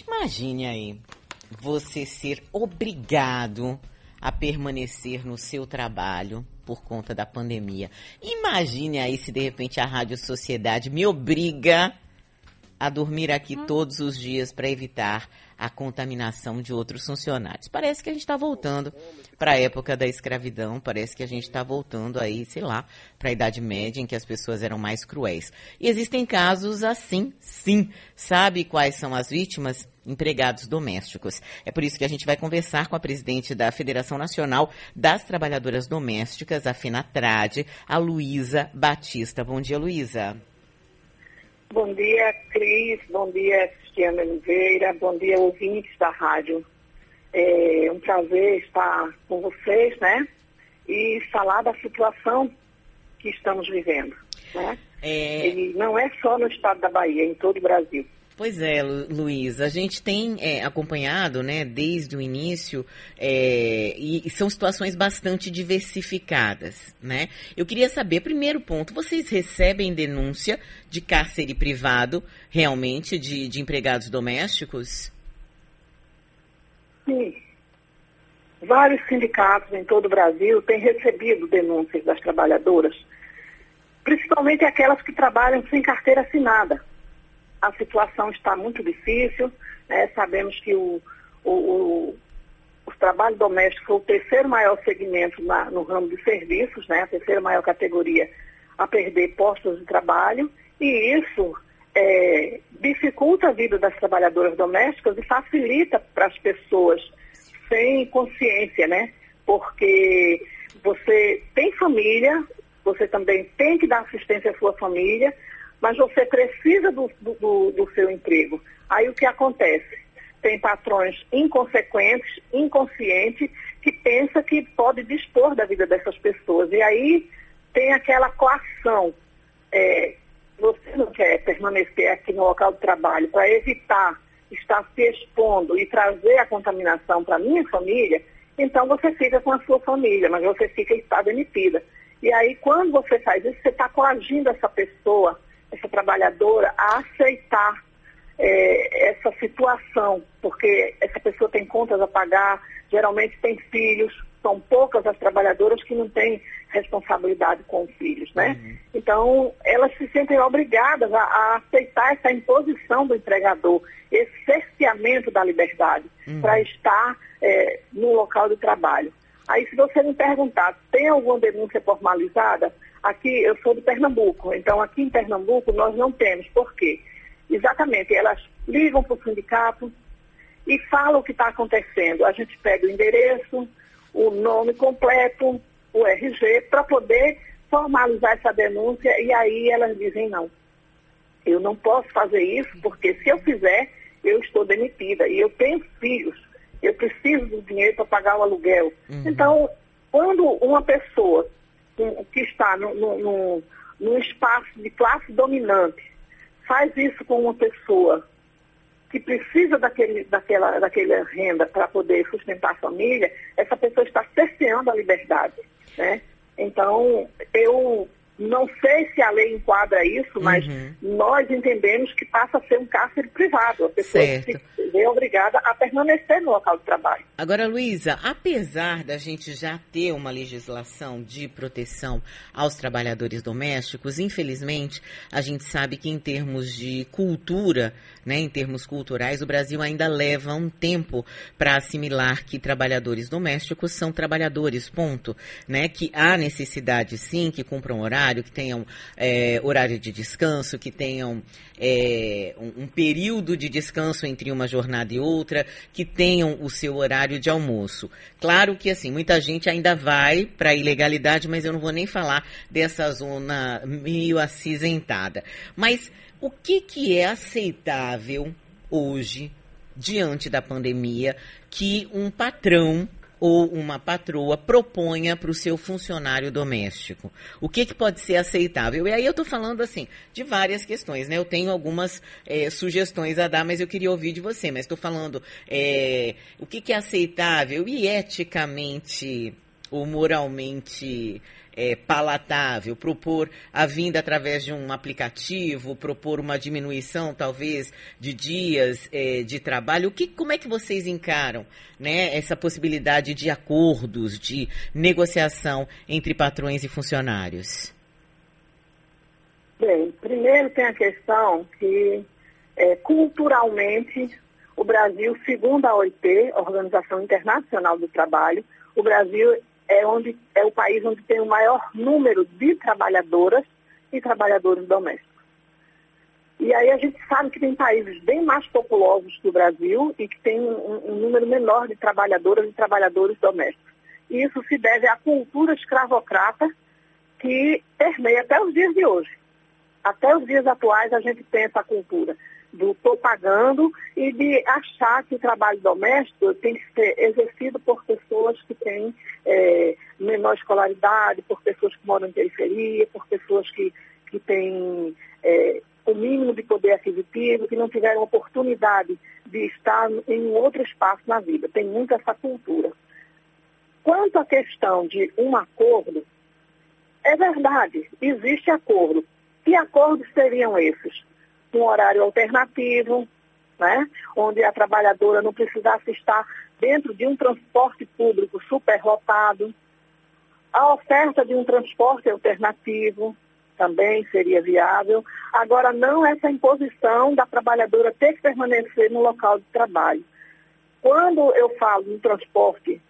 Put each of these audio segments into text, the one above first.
Imagine aí você ser obrigado a permanecer no seu trabalho por conta da pandemia. Imagine aí se de repente a Rádio Sociedade me obriga a dormir aqui todos os dias para evitar a contaminação de outros funcionários. Parece que a gente está voltando para a época da escravidão, parece que a gente está voltando aí, sei lá, para a Idade Média, em que as pessoas eram mais cruéis. E existem casos assim, sim. Sabe quais são as vítimas? Empregados domésticos. É por isso que a gente vai conversar com a presidente da Federação Nacional das Trabalhadoras Domésticas, a FENATRAD, a Luísa Batista. Bom dia, Luísa. Bom dia, Cris. Bom dia, Cristiana Oliveira. Bom dia, ouvintes da rádio. É um prazer estar com vocês, né? E falar da situação que estamos vivendo, né? É... E não é só no estado da Bahia, é em todo o Brasil. Pois é, Luiz, a gente tem é, acompanhado, né, desde o início, é, e, e, são situações bastante diversificadas, né? Eu queria saber, primeiro ponto, vocês recebem denúncia de cárcere privado, realmente, de, de empregados domésticos? Sim. Vários sindicatos em todo o Brasil têm recebido denúncias das trabalhadoras, principalmente aquelas que trabalham sem carteira assinada a situação está muito difícil. Né? Sabemos que o, o, o, o, trabalho doméstico foi o terceiro maior segmento na, no ramo de serviços, né? a terceira maior categoria a perder postos de trabalho, e isso é, dificulta a vida das trabalhadoras domésticas e facilita para as pessoas sem consciência, né? Porque você tem família, você também tem que dar assistência à sua família, mas você precisa do, do, do seu emprego. Aí o que acontece? Tem patrões inconsequentes, inconscientes, que pensa que pode dispor da vida dessas pessoas. E aí tem aquela coação. É, você não quer permanecer aqui no local de trabalho para evitar estar se expondo e trazer a contaminação para a minha família, então você fica com a sua família, mas você fica está demitida. E aí, quando você faz isso, você está coagindo essa pessoa essa trabalhadora a aceitar é, essa situação, porque essa pessoa tem contas a pagar, geralmente tem filhos, são poucas as trabalhadoras que não têm responsabilidade com os filhos, né? Uhum. Então, elas se sentem obrigadas a, a, aceitar essa imposição do empregador, esse cerceamento da liberdade uhum. para estar é, no local de trabalho. Aí, se você me perguntar, tem alguma denúncia formalizada? Aqui, eu sou de Pernambuco, então aqui em Pernambuco nós não temos. Por quê? Exatamente, elas ligam para o sindicato e falam o que está acontecendo. A gente pega o endereço, o nome completo, o RG, para poder formalizar essa denúncia e aí elas dizem não. Eu não posso fazer isso porque se eu fizer, eu estou demitida e eu tenho filhos. Eu preciso do dinheiro para pagar o aluguel. Uhum. Então, quando uma pessoa que está no, no, no, no espaço de classe dominante faz isso com uma pessoa que precisa daquele, daquela, daquela renda para poder sustentar a família, essa pessoa está cerceando a liberdade. Né? Então, eu não sei se a lei enquadra isso, mas uhum. nós entendemos que passa a ser um cárcere privado. A pessoa certo. se vê obrigada a permanecer no local de trabalho. Agora, Luísa, apesar da gente já ter uma legislação de proteção aos trabalhadores domésticos, infelizmente, a gente sabe que em termos de cultura, né, em termos culturais, o Brasil ainda leva um tempo para assimilar que trabalhadores domésticos são trabalhadores, ponto. Né, que há necessidade, sim, que cumpram horário horário, que tenham é, horário de descanso, que tenham é, um, um, período de descanso entre uma jornada e outra, que tenham o seu horário de almoço. Claro que assim, muita gente ainda vai para a ilegalidade, mas eu não vou nem falar dessa zona meio acinzentada. Mas o que, que é aceitável hoje, diante da pandemia, que um patrão ou uma patroa proponha para o seu funcionário doméstico? O que, que pode ser aceitável? E aí eu estou falando assim de várias questões, né? Eu tenho algumas é, sugestões a dar, mas eu queria ouvir de você. Mas estou falando é, o que, que é aceitável e eticamente ou moralmente é, palatável, propor a vinda através de um aplicativo, propor uma diminuição, talvez, de dias é, de trabalho. O que, como é que vocês encaram né, essa possibilidade de acordos, de negociação entre patrões e funcionários? Bem, primeiro tem a questão que, é, culturalmente, o Brasil, segundo a OIT, Organização Internacional do Trabalho, o Brasil é, onde, é o país onde tem o maior número de trabalhadoras e trabalhadores domésticos. E aí a gente sabe que tem países bem mais populosos que o Brasil e que tem um, um número menor de trabalhadoras e trabalhadores domésticos. E isso se deve à cultura escravocrata que permeia até os dias de hoje. Até os dias atuais a gente tem essa cultura do estou pagando e de achar que o trabalho doméstico tem que ser exercido por pessoas que têm é, menor escolaridade, por pessoas que moram em periferia, por pessoas que, que têm é, o mínimo de poder aquisitivo, que não tiveram oportunidade de estar em outro espaço na vida. Tem muito essa cultura. Quanto à questão de um acordo, é verdade, existe acordo. Que acordos seriam esses? Um horário alternativo, né? onde a trabalhadora não precisasse estar dentro de um transporte público superlotado. A oferta de um transporte alternativo também seria viável. Agora, não essa imposição da trabalhadora ter que permanecer no local de trabalho. Quando eu falo em transporte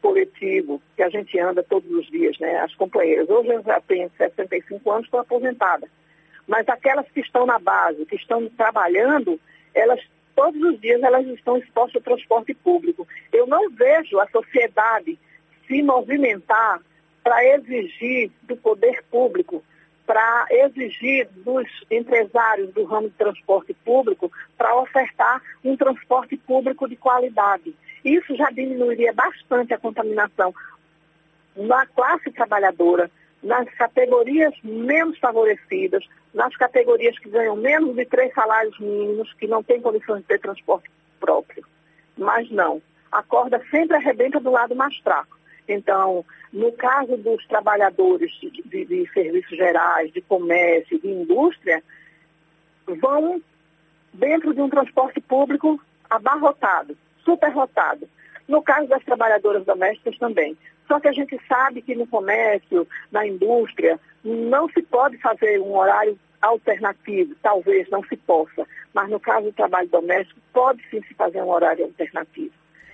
coletivo, que a gente anda todos os dias, né? As companheiras. Hoje eu já tenho 65 anos, estou aposentada. Mas aquelas que estão na base, que estão trabalhando, elas todos os dias elas estão expostas ao transporte público. Eu não vejo a sociedade se movimentar para exigir do poder público, para exigir dos empresários do ramo de transporte público para ofertar um transporte público de qualidade. Isso já diminuiria bastante a contaminação na classe trabalhadora, nas categorias menos favorecidas, nas categorias que ganham menos de três salários mínimos, que não têm condições de ter transporte próprio. Mas não, a corda sempre arrebenta do lado mais fraco. Então, no caso dos trabalhadores de, de, de serviços gerais, de comércio, de indústria, vão dentro de um transporte público abarrotado, superlotado. No caso das trabalhadoras domésticas também. Só que a gente sabe que no comércio, na indústria, não se pode fazer um horário alternativo, talvez não se possa, mas no caso do trabalho doméstico, pode sim se fazer um horário alternativo.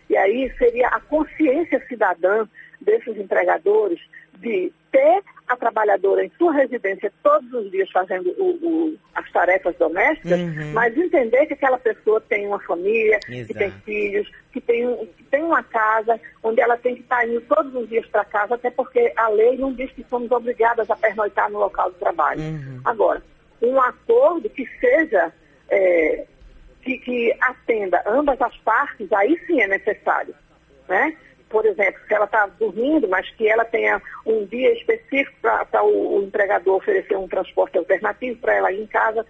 E aí seria a consciência cidadã desses empregadores de ter a trabalhadora em sua residência todos os dias fazendo o, o, as tarefas domésticas, uhum. mas entender que aquela pessoa tem uma família, Exato. que tem filhos, que tem, que tem uma casa, onde ela tem que estar indo todos os dias para casa, até porque a lei não diz que somos obrigadas a pernoitar no local de trabalho. Uhum. Agora, um acordo que seja, é, que, que atenda ambas as partes, aí sim é necessário. Né? Por exemplo, se ela está dormindo, mas que ela tenha um dia específico para o, o, empregador oferecer um transporte alternativo para ela ir em casa,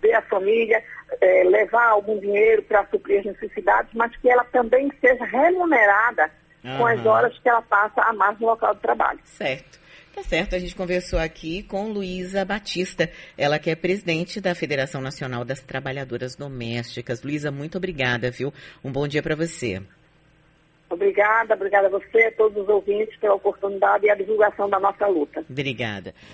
ver a família, é, levar algum dinheiro para suprir as necessidades, mas que ela também seja remunerada uhum. com as horas que ela passa a mais no local de trabalho. Certo. Tá certo, a gente conversou aqui com Luísa Batista, ela que é presidente da Federação Nacional das Trabalhadoras Domésticas. Luísa, muito obrigada, viu? Um bom dia para você. Obrigada, obrigada a você, a todos os ouvintes pela oportunidade e a divulgação da nossa luta. Obrigada.